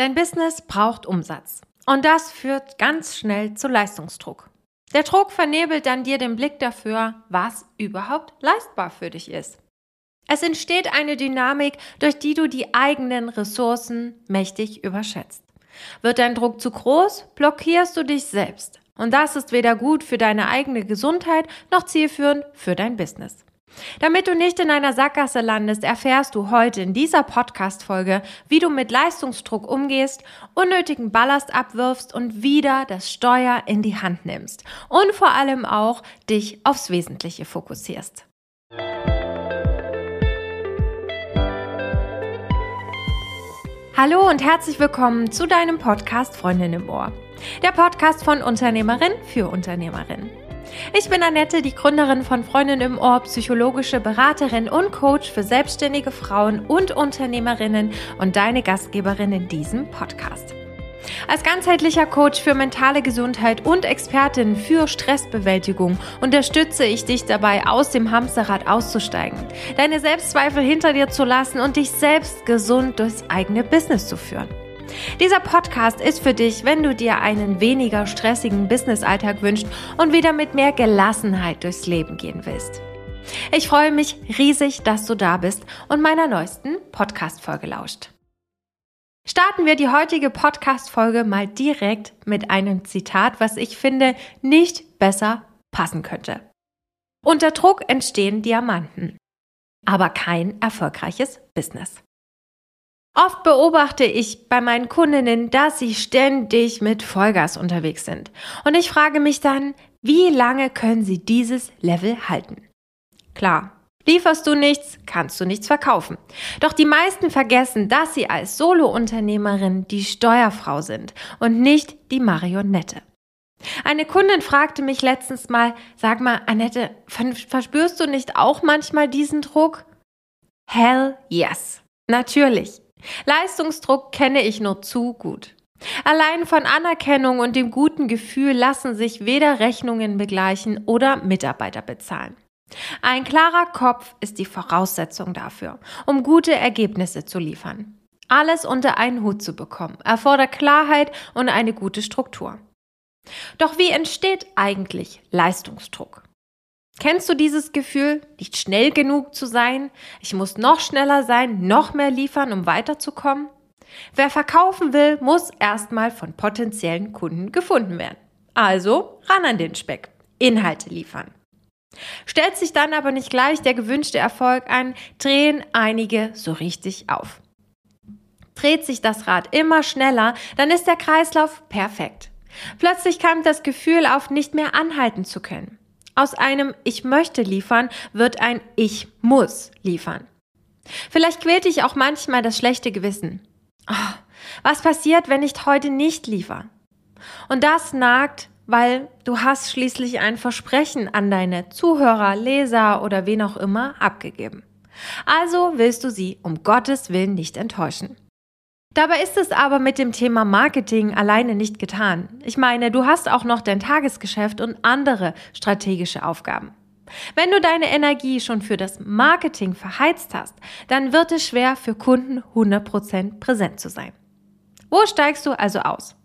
Dein Business braucht Umsatz. Und das führt ganz schnell zu Leistungsdruck. Der Druck vernebelt dann dir den Blick dafür, was überhaupt leistbar für dich ist. Es entsteht eine Dynamik, durch die du die eigenen Ressourcen mächtig überschätzt. Wird dein Druck zu groß, blockierst du dich selbst. Und das ist weder gut für deine eigene Gesundheit noch zielführend für dein Business. Damit du nicht in einer Sackgasse landest, erfährst du heute in dieser Podcast-Folge, wie du mit Leistungsdruck umgehst, unnötigen Ballast abwirfst und wieder das Steuer in die Hand nimmst. Und vor allem auch dich aufs Wesentliche fokussierst. Hallo und herzlich willkommen zu deinem Podcast Freundin im Ohr. Der Podcast von Unternehmerin für Unternehmerin. Ich bin Annette, die Gründerin von Freundin im Ohr, psychologische Beraterin und Coach für selbstständige Frauen und Unternehmerinnen und deine Gastgeberin in diesem Podcast. Als ganzheitlicher Coach für mentale Gesundheit und Expertin für Stressbewältigung unterstütze ich dich dabei, aus dem Hamsterrad auszusteigen, deine Selbstzweifel hinter dir zu lassen und dich selbst gesund durchs eigene Business zu führen. Dieser Podcast ist für dich, wenn du dir einen weniger stressigen Businessalltag wünschst und wieder mit mehr Gelassenheit durchs Leben gehen willst. Ich freue mich riesig, dass du da bist und meiner neuesten Podcast-Folge lauscht. Starten wir die heutige Podcast-Folge mal direkt mit einem Zitat, was ich finde nicht besser passen könnte. Unter Druck entstehen Diamanten, aber kein erfolgreiches Business. Oft beobachte ich bei meinen Kundinnen, dass sie ständig mit Vollgas unterwegs sind. Und ich frage mich dann, wie lange können sie dieses Level halten? Klar, lieferst du nichts, kannst du nichts verkaufen. Doch die meisten vergessen, dass sie als Solo-Unternehmerin die Steuerfrau sind und nicht die Marionette. Eine Kundin fragte mich letztens mal, sag mal, Annette, verspürst du nicht auch manchmal diesen Druck? Hell yes. Natürlich. Leistungsdruck kenne ich nur zu gut. Allein von Anerkennung und dem guten Gefühl lassen sich weder Rechnungen begleichen oder Mitarbeiter bezahlen. Ein klarer Kopf ist die Voraussetzung dafür, um gute Ergebnisse zu liefern. Alles unter einen Hut zu bekommen, erfordert Klarheit und eine gute Struktur. Doch wie entsteht eigentlich Leistungsdruck? Kennst du dieses Gefühl, nicht schnell genug zu sein? Ich muss noch schneller sein, noch mehr liefern, um weiterzukommen? Wer verkaufen will, muss erstmal von potenziellen Kunden gefunden werden. Also ran an den Speck. Inhalte liefern. Stellt sich dann aber nicht gleich der gewünschte Erfolg ein, drehen einige so richtig auf. Dreht sich das Rad immer schneller, dann ist der Kreislauf perfekt. Plötzlich kam das Gefühl auf, nicht mehr anhalten zu können. Aus einem Ich möchte liefern wird ein Ich muss liefern. Vielleicht quält dich auch manchmal das schlechte Gewissen. Oh, was passiert, wenn ich heute nicht liefere? Und das nagt, weil du hast schließlich ein Versprechen an deine Zuhörer, Leser oder wen auch immer abgegeben. Also willst du sie um Gottes Willen nicht enttäuschen. Dabei ist es aber mit dem Thema Marketing alleine nicht getan. Ich meine, du hast auch noch dein Tagesgeschäft und andere strategische Aufgaben. Wenn du deine Energie schon für das Marketing verheizt hast, dann wird es schwer für Kunden 100% präsent zu sein. Wo steigst du also aus?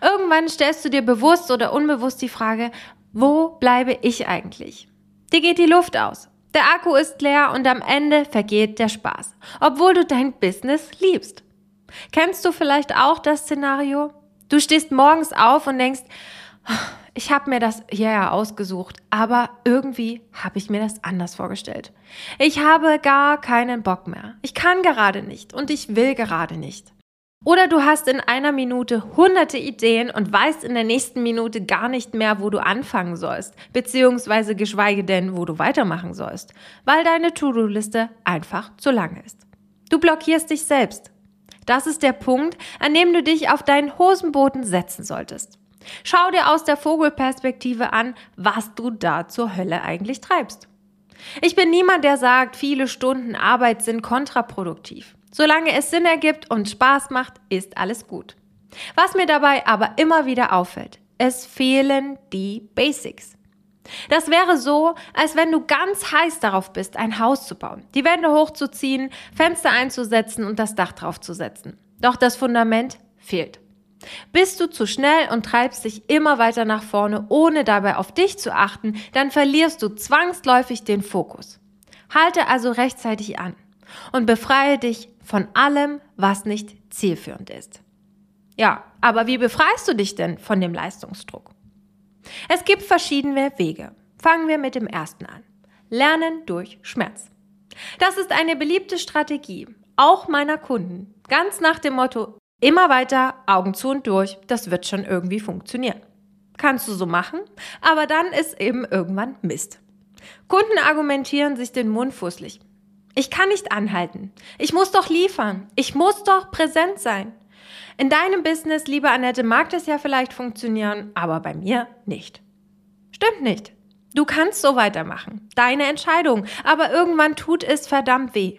Irgendwann stellst du dir bewusst oder unbewusst die Frage, wo bleibe ich eigentlich? Dir geht die Luft aus. Der Akku ist leer und am Ende vergeht der Spaß, obwohl du dein Business liebst. Kennst du vielleicht auch das Szenario? Du stehst morgens auf und denkst, ich habe mir das hier ja ausgesucht, aber irgendwie habe ich mir das anders vorgestellt. Ich habe gar keinen Bock mehr. Ich kann gerade nicht und ich will gerade nicht. Oder du hast in einer Minute hunderte Ideen und weißt in der nächsten Minute gar nicht mehr, wo du anfangen sollst, beziehungsweise geschweige denn, wo du weitermachen sollst, weil deine To-Do-Liste einfach zu lang ist. Du blockierst dich selbst. Das ist der Punkt, an dem du dich auf deinen Hosenboden setzen solltest. Schau dir aus der Vogelperspektive an, was du da zur Hölle eigentlich treibst. Ich bin niemand, der sagt, viele Stunden Arbeit sind kontraproduktiv. Solange es Sinn ergibt und Spaß macht, ist alles gut. Was mir dabei aber immer wieder auffällt, es fehlen die Basics. Das wäre so, als wenn du ganz heiß darauf bist, ein Haus zu bauen, die Wände hochzuziehen, Fenster einzusetzen und das Dach draufzusetzen. Doch das Fundament fehlt. Bist du zu schnell und treibst dich immer weiter nach vorne, ohne dabei auf dich zu achten, dann verlierst du zwangsläufig den Fokus. Halte also rechtzeitig an und befreie dich von allem, was nicht zielführend ist. Ja, aber wie befreist du dich denn von dem Leistungsdruck? Es gibt verschiedene Wege. Fangen wir mit dem ersten an. Lernen durch Schmerz. Das ist eine beliebte Strategie, auch meiner Kunden. Ganz nach dem Motto, immer weiter, Augen zu und durch, das wird schon irgendwie funktionieren. Kannst du so machen, aber dann ist eben irgendwann Mist. Kunden argumentieren sich den Mund fußlich. Ich kann nicht anhalten. Ich muss doch liefern. Ich muss doch präsent sein. In deinem Business, liebe Annette, mag das ja vielleicht funktionieren, aber bei mir nicht. Stimmt nicht. Du kannst so weitermachen. Deine Entscheidung. Aber irgendwann tut es verdammt weh.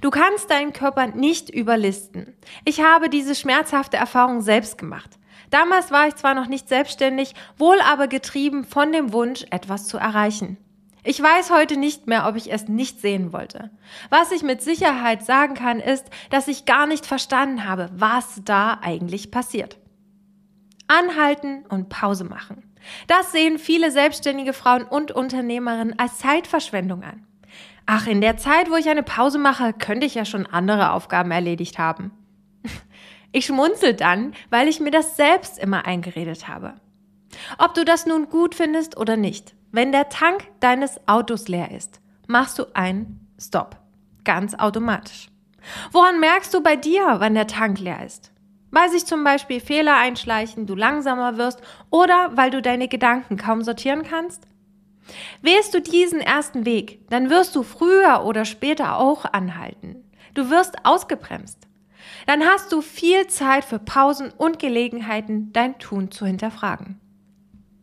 Du kannst deinen Körper nicht überlisten. Ich habe diese schmerzhafte Erfahrung selbst gemacht. Damals war ich zwar noch nicht selbstständig, wohl aber getrieben von dem Wunsch, etwas zu erreichen. Ich weiß heute nicht mehr, ob ich es nicht sehen wollte. Was ich mit Sicherheit sagen kann, ist, dass ich gar nicht verstanden habe, was da eigentlich passiert. Anhalten und Pause machen. Das sehen viele selbstständige Frauen und Unternehmerinnen als Zeitverschwendung an. Ach, in der Zeit, wo ich eine Pause mache, könnte ich ja schon andere Aufgaben erledigt haben. Ich schmunzel dann, weil ich mir das selbst immer eingeredet habe. Ob du das nun gut findest oder nicht, wenn der Tank deines Autos leer ist, machst du einen Stop. Ganz automatisch. Woran merkst du bei dir, wann der Tank leer ist? Weil sich zum Beispiel Fehler einschleichen, du langsamer wirst oder weil du deine Gedanken kaum sortieren kannst? Wählst du diesen ersten Weg, dann wirst du früher oder später auch anhalten. Du wirst ausgebremst. Dann hast du viel Zeit für Pausen und Gelegenheiten, dein Tun zu hinterfragen.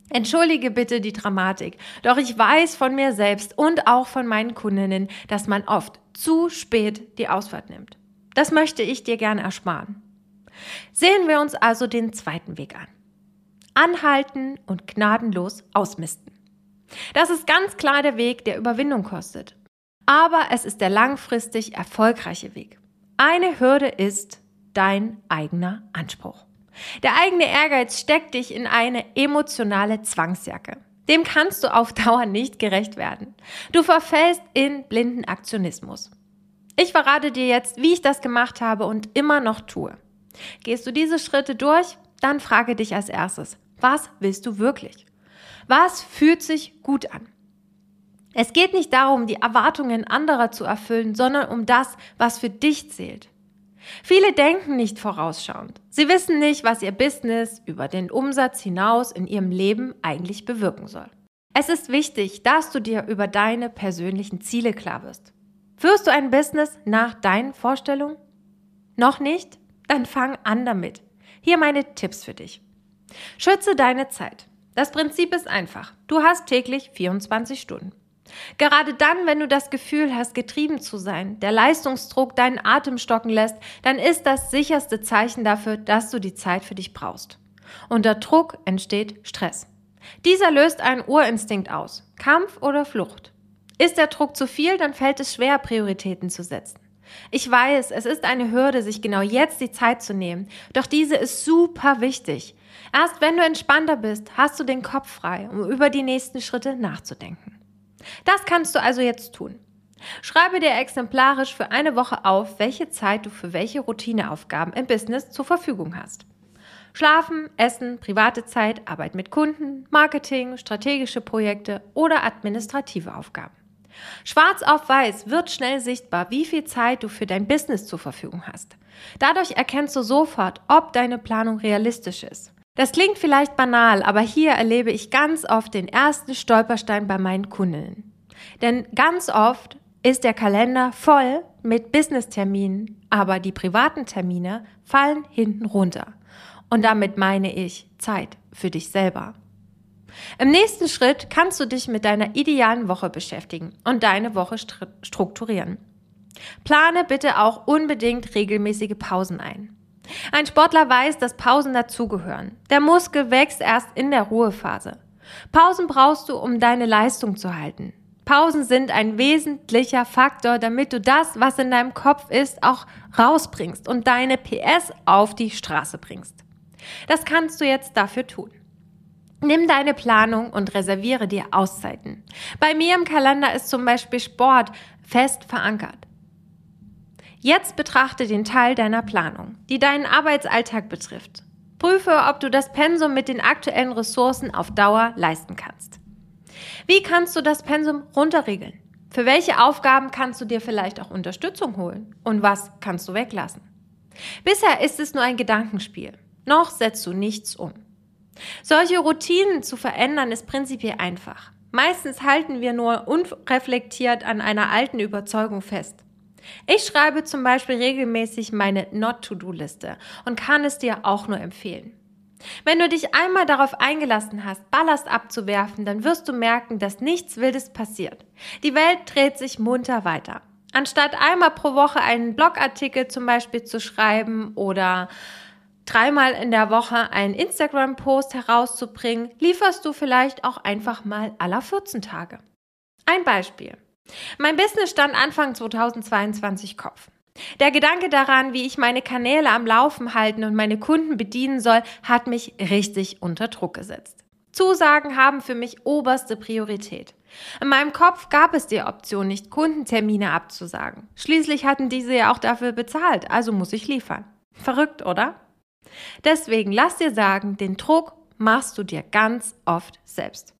Entschuldige bitte die Dramatik, doch ich weiß von mir selbst und auch von meinen Kundinnen, dass man oft zu spät die Ausfahrt nimmt. Das möchte ich dir gerne ersparen. Sehen wir uns also den zweiten Weg an. Anhalten und gnadenlos ausmisten. Das ist ganz klar der Weg, der Überwindung kostet. Aber es ist der langfristig erfolgreiche Weg. Eine Hürde ist dein eigener Anspruch. Der eigene Ehrgeiz steckt dich in eine emotionale Zwangsjacke. Dem kannst du auf Dauer nicht gerecht werden. Du verfällst in blinden Aktionismus. Ich verrate dir jetzt, wie ich das gemacht habe und immer noch tue. Gehst du diese Schritte durch, dann frage dich als erstes, was willst du wirklich? Was fühlt sich gut an? Es geht nicht darum, die Erwartungen anderer zu erfüllen, sondern um das, was für dich zählt. Viele denken nicht vorausschauend. Sie wissen nicht, was ihr Business über den Umsatz hinaus in ihrem Leben eigentlich bewirken soll. Es ist wichtig, dass du dir über deine persönlichen Ziele klar wirst. Führst du ein Business nach deinen Vorstellungen? Noch nicht? Dann fang an damit. Hier meine Tipps für dich. Schütze deine Zeit. Das Prinzip ist einfach. Du hast täglich 24 Stunden. Gerade dann, wenn du das Gefühl hast, getrieben zu sein, der Leistungsdruck deinen Atem stocken lässt, dann ist das sicherste Zeichen dafür, dass du die Zeit für dich brauchst. Unter Druck entsteht Stress. Dieser löst einen Urinstinkt aus. Kampf oder Flucht. Ist der Druck zu viel, dann fällt es schwer, Prioritäten zu setzen. Ich weiß, es ist eine Hürde, sich genau jetzt die Zeit zu nehmen, doch diese ist super wichtig. Erst wenn du entspannter bist, hast du den Kopf frei, um über die nächsten Schritte nachzudenken. Das kannst du also jetzt tun. Schreibe dir exemplarisch für eine Woche auf, welche Zeit du für welche Routineaufgaben im Business zur Verfügung hast. Schlafen, Essen, private Zeit, Arbeit mit Kunden, Marketing, strategische Projekte oder administrative Aufgaben. Schwarz auf weiß wird schnell sichtbar, wie viel Zeit du für dein Business zur Verfügung hast. Dadurch erkennst du sofort, ob deine Planung realistisch ist. Das klingt vielleicht banal, aber hier erlebe ich ganz oft den ersten Stolperstein bei meinen Kundinnen. Denn ganz oft ist der Kalender voll mit Business-Terminen, aber die privaten Termine fallen hinten runter. Und damit meine ich Zeit für dich selber. Im nächsten Schritt kannst du dich mit deiner idealen Woche beschäftigen und deine Woche strukturieren. Plane bitte auch unbedingt regelmäßige Pausen ein. Ein Sportler weiß, dass Pausen dazugehören. Der Muskel wächst erst in der Ruhephase. Pausen brauchst du, um deine Leistung zu halten. Pausen sind ein wesentlicher Faktor, damit du das, was in deinem Kopf ist, auch rausbringst und deine PS auf die Straße bringst. Das kannst du jetzt dafür tun. Nimm deine Planung und reserviere dir Auszeiten. Bei mir im Kalender ist zum Beispiel Sport fest verankert. Jetzt betrachte den Teil deiner Planung, die deinen Arbeitsalltag betrifft. Prüfe, ob du das Pensum mit den aktuellen Ressourcen auf Dauer leisten kannst. Wie kannst du das Pensum runterregeln? Für welche Aufgaben kannst du dir vielleicht auch Unterstützung holen? Und was kannst du weglassen? Bisher ist es nur ein Gedankenspiel. Noch setzt du nichts um. Solche Routinen zu verändern ist prinzipiell einfach. Meistens halten wir nur unreflektiert an einer alten Überzeugung fest. Ich schreibe zum Beispiel regelmäßig meine Not-to-Do-Liste und kann es dir auch nur empfehlen. Wenn du dich einmal darauf eingelassen hast, Ballast abzuwerfen, dann wirst du merken, dass nichts Wildes passiert. Die Welt dreht sich munter weiter. Anstatt einmal pro Woche einen Blogartikel zum Beispiel zu schreiben oder dreimal in der Woche einen Instagram-Post herauszubringen, lieferst du vielleicht auch einfach mal aller 14 Tage. Ein Beispiel. Mein Business stand Anfang 2022 Kopf. Der Gedanke daran, wie ich meine Kanäle am Laufen halten und meine Kunden bedienen soll, hat mich richtig unter Druck gesetzt. Zusagen haben für mich oberste Priorität. In meinem Kopf gab es die Option nicht, Kundentermine abzusagen. Schließlich hatten diese ja auch dafür bezahlt, also muss ich liefern. Verrückt, oder? Deswegen lass dir sagen, den Druck machst du dir ganz oft selbst.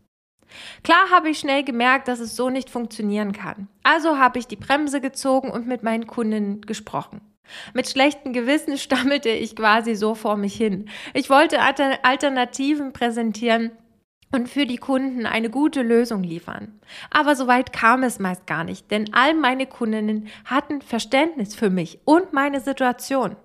Klar habe ich schnell gemerkt, dass es so nicht funktionieren kann. Also habe ich die Bremse gezogen und mit meinen Kunden gesprochen. Mit schlechtem Gewissen stammelte ich quasi so vor mich hin. Ich wollte Alternativen präsentieren und für die Kunden eine gute Lösung liefern. Aber so weit kam es meist gar nicht, denn all meine Kundinnen hatten Verständnis für mich und meine Situation,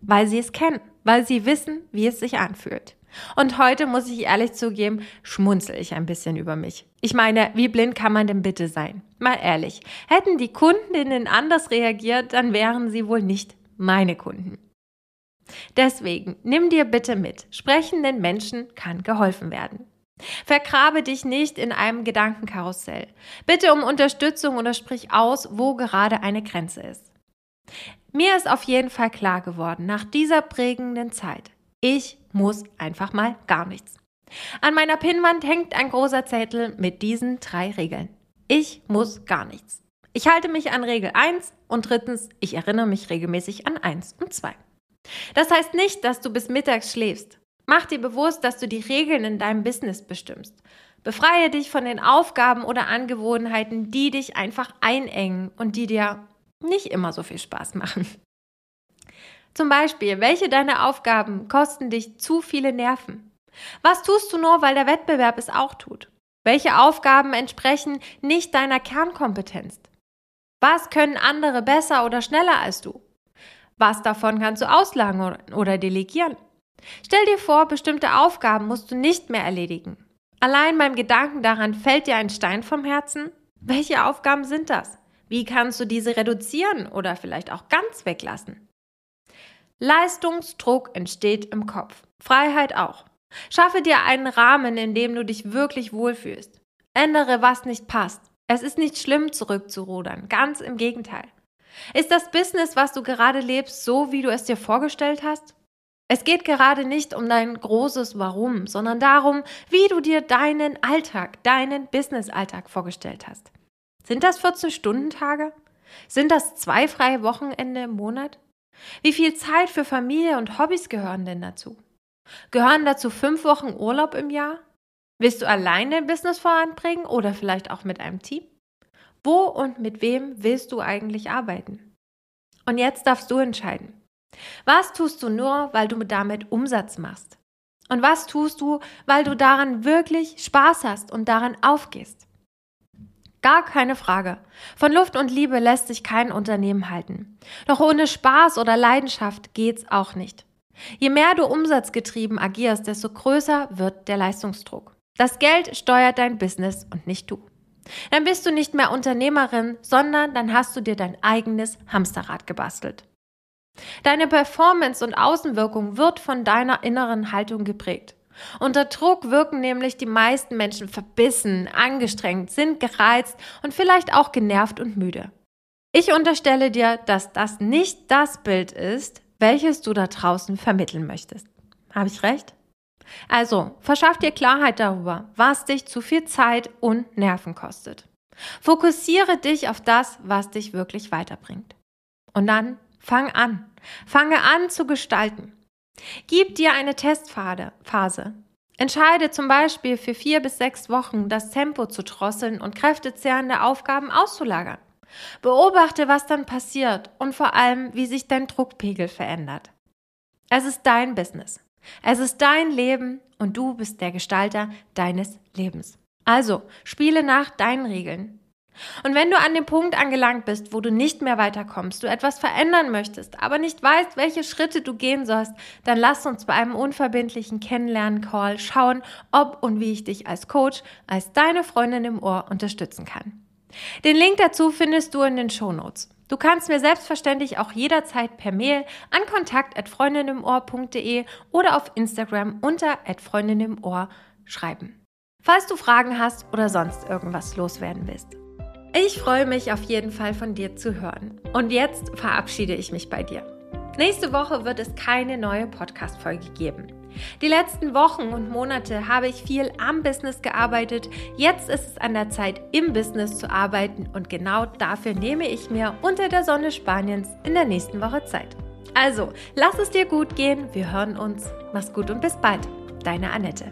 weil sie es kennen, weil sie wissen, wie es sich anfühlt. Und heute muss ich ehrlich zugeben, schmunzel ich ein bisschen über mich. Ich meine, wie blind kann man denn bitte sein? Mal ehrlich, hätten die Kundinnen anders reagiert, dann wären sie wohl nicht meine Kunden. Deswegen nimm dir bitte mit, sprechenden Menschen kann geholfen werden. Vergrabe dich nicht in einem Gedankenkarussell. Bitte um Unterstützung oder sprich aus, wo gerade eine Grenze ist. Mir ist auf jeden Fall klar geworden, nach dieser prägenden Zeit, ich muss einfach mal gar nichts. An meiner Pinnwand hängt ein großer Zettel mit diesen drei Regeln. Ich muss gar nichts. Ich halte mich an Regel 1 und drittens, ich erinnere mich regelmäßig an 1 und 2. Das heißt nicht, dass du bis mittags schläfst. Mach dir bewusst, dass du die Regeln in deinem Business bestimmst. Befreie dich von den Aufgaben oder Angewohnheiten, die dich einfach einengen und die dir nicht immer so viel Spaß machen. Zum Beispiel, welche deiner Aufgaben kosten dich zu viele Nerven? Was tust du nur, weil der Wettbewerb es auch tut? Welche Aufgaben entsprechen nicht deiner Kernkompetenz? Was können andere besser oder schneller als du? Was davon kannst du auslagern oder delegieren? Stell dir vor, bestimmte Aufgaben musst du nicht mehr erledigen. Allein beim Gedanken daran fällt dir ein Stein vom Herzen? Welche Aufgaben sind das? Wie kannst du diese reduzieren oder vielleicht auch ganz weglassen? Leistungsdruck entsteht im Kopf. Freiheit auch. Schaffe dir einen Rahmen, in dem du dich wirklich wohlfühlst. Ändere, was nicht passt. Es ist nicht schlimm, zurückzurudern. Ganz im Gegenteil. Ist das Business, was du gerade lebst, so, wie du es dir vorgestellt hast? Es geht gerade nicht um dein großes Warum, sondern darum, wie du dir deinen Alltag, deinen Business-Alltag vorgestellt hast. Sind das 14-Stunden-Tage? Sind das zwei freie Wochenende im Monat? Wie viel Zeit für Familie und Hobbys gehören denn dazu? Gehören dazu fünf Wochen Urlaub im Jahr? Willst du alleine dein Business voranbringen oder vielleicht auch mit einem Team? Wo und mit wem willst du eigentlich arbeiten? Und jetzt darfst du entscheiden. Was tust du nur, weil du damit Umsatz machst? Und was tust du, weil du daran wirklich Spaß hast und daran aufgehst? Gar keine Frage. Von Luft und Liebe lässt sich kein Unternehmen halten. Doch ohne Spaß oder Leidenschaft geht's auch nicht. Je mehr du umsatzgetrieben agierst, desto größer wird der Leistungsdruck. Das Geld steuert dein Business und nicht du. Dann bist du nicht mehr Unternehmerin, sondern dann hast du dir dein eigenes Hamsterrad gebastelt. Deine Performance und Außenwirkung wird von deiner inneren Haltung geprägt. Unter Druck wirken nämlich die meisten Menschen verbissen, angestrengt, sind gereizt und vielleicht auch genervt und müde. Ich unterstelle dir, dass das nicht das Bild ist, welches du da draußen vermitteln möchtest. Habe ich recht? Also, verschaff dir Klarheit darüber, was dich zu viel Zeit und Nerven kostet. Fokussiere dich auf das, was dich wirklich weiterbringt. Und dann fang an. Fange an zu gestalten. Gib dir eine Testphase. Entscheide zum Beispiel für vier bis sechs Wochen das Tempo zu drosseln und kräftezehrende Aufgaben auszulagern. Beobachte, was dann passiert und vor allem, wie sich dein Druckpegel verändert. Es ist dein Business. Es ist dein Leben und du bist der Gestalter deines Lebens. Also, spiele nach deinen Regeln. Und wenn du an dem Punkt angelangt bist, wo du nicht mehr weiterkommst, du etwas verändern möchtest, aber nicht weißt, welche Schritte du gehen sollst, dann lass uns bei einem unverbindlichen Kennenlernen-Call schauen, ob und wie ich dich als Coach, als deine Freundin im Ohr unterstützen kann. Den Link dazu findest du in den Shownotes. Du kannst mir selbstverständlich auch jederzeit per Mail an kontakt@freundinimohr.de oder auf Instagram unter @freundinimohr schreiben. Falls du Fragen hast oder sonst irgendwas loswerden willst. Ich freue mich auf jeden Fall von dir zu hören. Und jetzt verabschiede ich mich bei dir. Nächste Woche wird es keine neue Podcast-Folge geben. Die letzten Wochen und Monate habe ich viel am Business gearbeitet. Jetzt ist es an der Zeit, im Business zu arbeiten und genau dafür nehme ich mir unter der Sonne Spaniens in der nächsten Woche Zeit. Also, lass es dir gut gehen. Wir hören uns. Mach's gut und bis bald. Deine Annette.